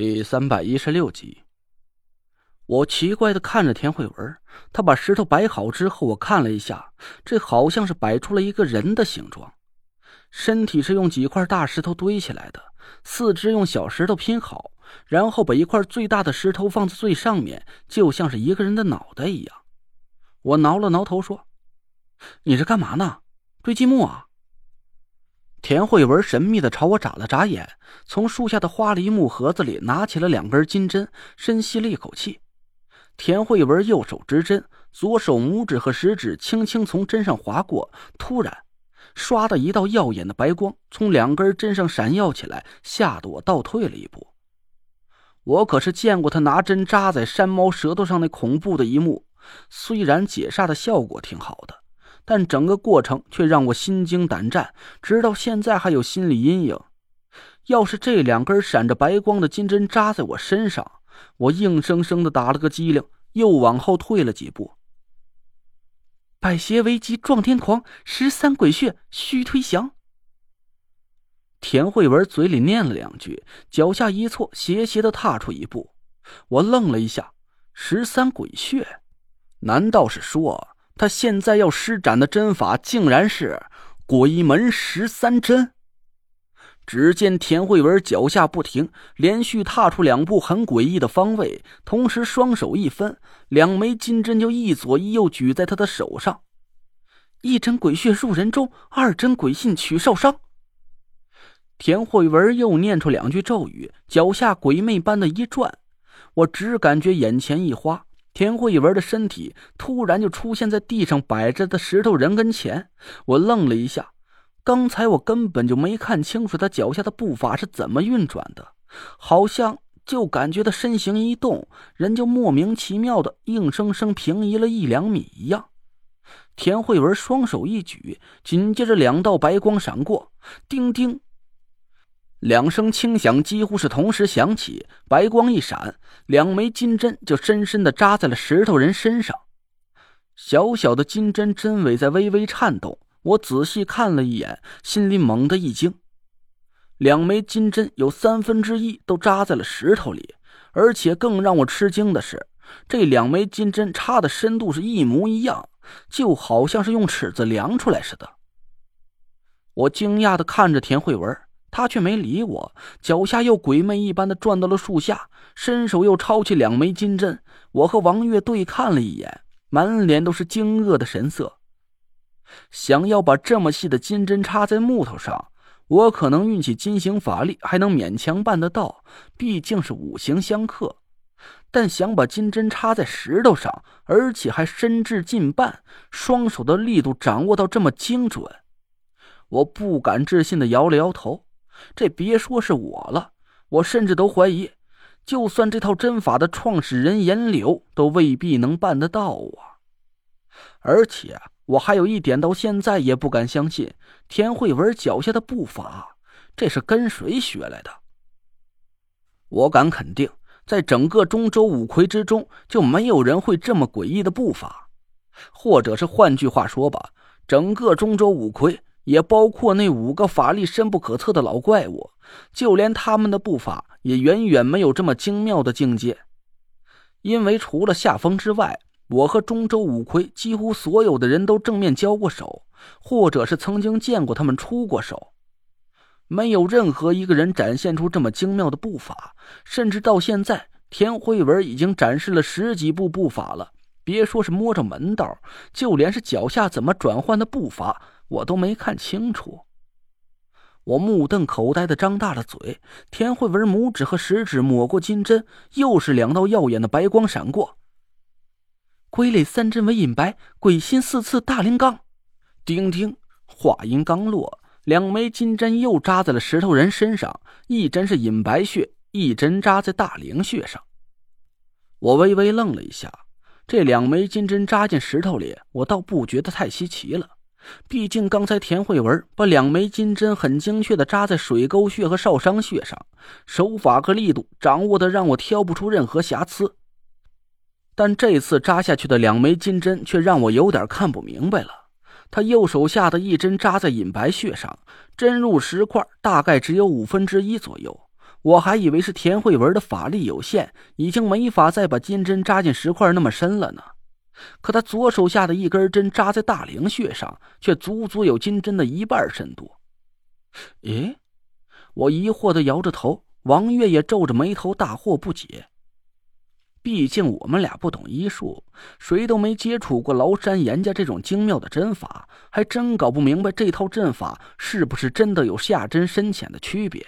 第三百一十六集，我奇怪的看着田慧文，他把石头摆好之后，我看了一下，这好像是摆出了一个人的形状，身体是用几块大石头堆起来的，四肢用小石头拼好，然后把一块最大的石头放在最上面，就像是一个人的脑袋一样。我挠了挠头说：“你这干嘛呢？堆积木啊？”田慧文神秘的朝我眨了眨眼，从树下的花梨木盒子里拿起了两根金针，深吸了一口气。田慧文右手执针，左手拇指和食指轻轻从针上划过，突然，唰的一道耀眼的白光从两根针上闪耀起来，吓得我倒退了一步。我可是见过他拿针扎在山猫舌头上那恐怖的一幕，虽然解煞的效果挺好的。但整个过程却让我心惊胆战，直到现在还有心理阴影。要是这两根闪着白光的金针扎在我身上，我硬生生的打了个激灵，又往后退了几步。百邪为基，撞天狂，十三鬼穴须推降。田慧文嘴里念了两句，脚下一错，斜斜的踏出一步。我愣了一下，十三鬼穴，难道是说？他现在要施展的针法，竟然是鬼门十三针。只见田慧文脚下不停，连续踏出两步很诡异的方位，同时双手一分，两枚金针就一左一右举在他的手上。一针鬼穴入人中，二针鬼信取少伤。田慧文又念出两句咒语，脚下鬼魅般的一转，我只感觉眼前一花。田慧文的身体突然就出现在地上摆着的石头人跟前，我愣了一下。刚才我根本就没看清楚他脚下的步伐是怎么运转的，好像就感觉他身形一动，人就莫名其妙的硬生生平移了一两米一样。田慧文双手一举，紧接着两道白光闪过，叮叮。两声轻响几乎是同时响起，白光一闪，两枚金针就深深的扎在了石头人身上。小小的金针针尾在微微颤动，我仔细看了一眼，心里猛地一惊。两枚金针有三分之一都扎在了石头里，而且更让我吃惊的是，这两枚金针插的深度是一模一样，就好像是用尺子量出来似的。我惊讶的看着田慧文。他却没理我，脚下又鬼魅一般的转到了树下，伸手又抄起两枚金针。我和王月对看了一眼，满脸都是惊愕的神色。想要把这么细的金针插在木头上，我可能运起金行法力还能勉强办得到，毕竟是五行相克。但想把金针插在石头上，而且还深至近半，双手的力度掌握到这么精准，我不敢置信的摇了摇头。这别说是我了，我甚至都怀疑，就算这套针法的创始人严柳都未必能办得到啊！而且我还有一点到现在也不敢相信：田慧文脚下的步伐，这是跟谁学来的？我敢肯定，在整个中州五魁之中，就没有人会这么诡异的步伐，或者是换句话说吧，整个中州五魁。也包括那五个法力深不可测的老怪物，就连他们的步伐也远远没有这么精妙的境界。因为除了夏风之外，我和中州五魁几乎所有的人都正面交过手，或者是曾经见过他们出过手，没有任何一个人展现出这么精妙的步伐。甚至到现在，田慧文已经展示了十几步步伐了，别说是摸着门道，就连是脚下怎么转换的步伐。我都没看清楚，我目瞪口呆的张大了嘴。田慧文拇指和食指抹过金针，又是两道耀眼的白光闪过。归类三针为隐白，鬼心四次大灵罡。叮叮，话音刚落，两枚金针又扎在了石头人身上，一针是隐白穴，一针扎在大灵穴上。我微微愣了一下，这两枚金针扎进石头里，我倒不觉得太稀奇了。毕竟刚才田慧文把两枚金针很精确的扎在水沟穴和少商穴上，手法和力度掌握的让我挑不出任何瑕疵。但这次扎下去的两枚金针却让我有点看不明白了。他右手下的一针扎在隐白穴上，针入石块大概只有五分之一左右。我还以为是田慧文的法力有限，已经没法再把金针扎进石块那么深了呢。可他左手下的一根针扎在大陵穴上，却足足有金针的一半深度。咦？我疑惑的摇着头，王月也皱着眉头，大惑不解。毕竟我们俩不懂医术，谁都没接触过崂山严家这种精妙的针法，还真搞不明白这套阵法是不是真的有下针深浅的区别。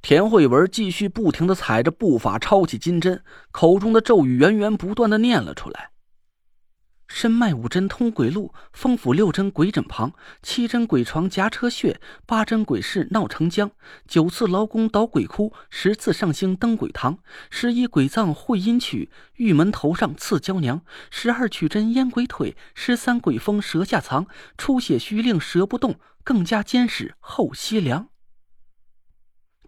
田慧文继续不停的踩着步伐抄起金针，口中的咒语源源不断的念了出来。身脉五针通鬼路，风府六针鬼枕旁，七针鬼床夹车穴，八针鬼市闹城江，九次劳宫捣鬼窟，十次上星登鬼堂，十一鬼藏会阴曲，玉门头上刺娇娘，十二曲针阉鬼腿，十三鬼风舌下藏，出血须令舌不动，更加坚实后溪凉。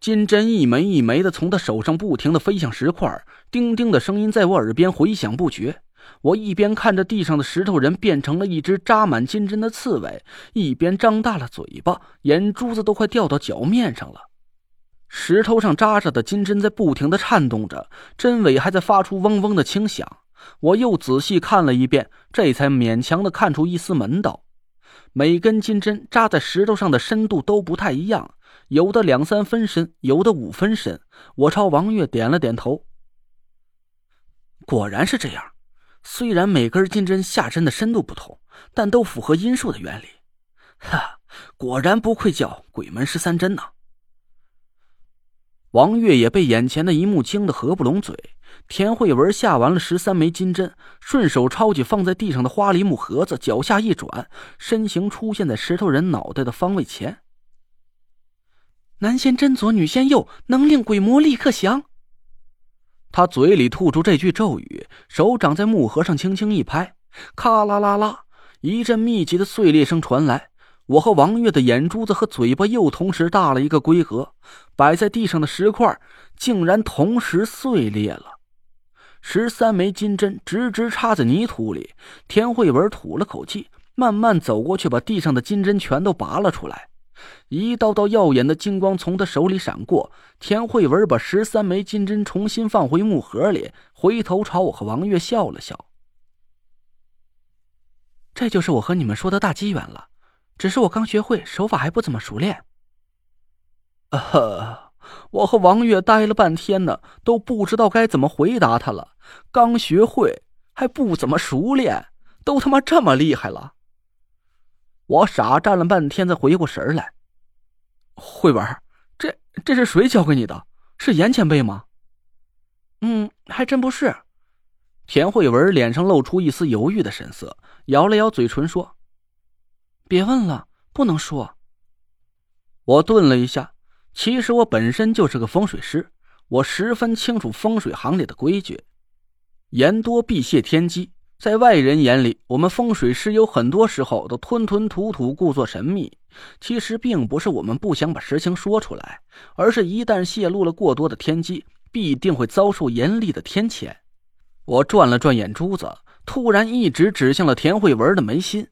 金针一枚一枚的从他手上不停的飞向石块，叮叮的声音在我耳边回响不绝。我一边看着地上的石头人变成了一只扎满金针的刺猬，一边张大了嘴巴，眼珠子都快掉到脚面上了。石头上扎着的金针在不停的颤动着，针尾还在发出嗡嗡的轻响。我又仔细看了一遍，这才勉强的看出一丝门道。每根金针扎在石头上的深度都不太一样，有的两三分深，有的五分深。我朝王月点了点头，果然是这样。虽然每根金针下针的深度不同，但都符合阴术的原理。哈，果然不愧叫鬼门十三针呐！王月也被眼前的一幕惊得合不拢嘴。田慧文下完了十三枚金针，顺手抄起放在地上的花梨木盒子，脚下一转，身形出现在石头人脑袋的方位前。男仙针左，女仙右，能令鬼魔立刻降。他嘴里吐出这句咒语，手掌在木盒上轻轻一拍，咔啦啦啦，一阵密集的碎裂声传来。我和王月的眼珠子和嘴巴又同时大了一个规格，摆在地上的石块竟然同时碎裂了。十三枚金针直直插在泥土里。田慧文吐了口气，慢慢走过去，把地上的金针全都拔了出来。一道道耀眼的金光从他手里闪过，田慧文把十三枚金针重新放回木盒里，回头朝我和王月笑了笑：“这就是我和你们说的大机缘了，只是我刚学会，手法还不怎么熟练。”啊！我和王月呆了半天呢，都不知道该怎么回答他了。刚学会还不怎么熟练，都他妈这么厉害了！我傻站了半天，才回过神来。慧文，这这是谁教给你的？是严前辈吗？嗯，还真不是。田慧文脸上露出一丝犹豫的神色，咬了咬嘴唇说：“别问了，不能说。”我顿了一下，其实我本身就是个风水师，我十分清楚风水行里的规矩，言多必泄天机。在外人眼里，我们风水师有很多时候都吞吞吐吐、故作神秘。其实并不是我们不想把实情说出来，而是一旦泄露了过多的天机，必定会遭受严厉的天谴。我转了转眼珠子，突然一直指向了田慧文的眉心。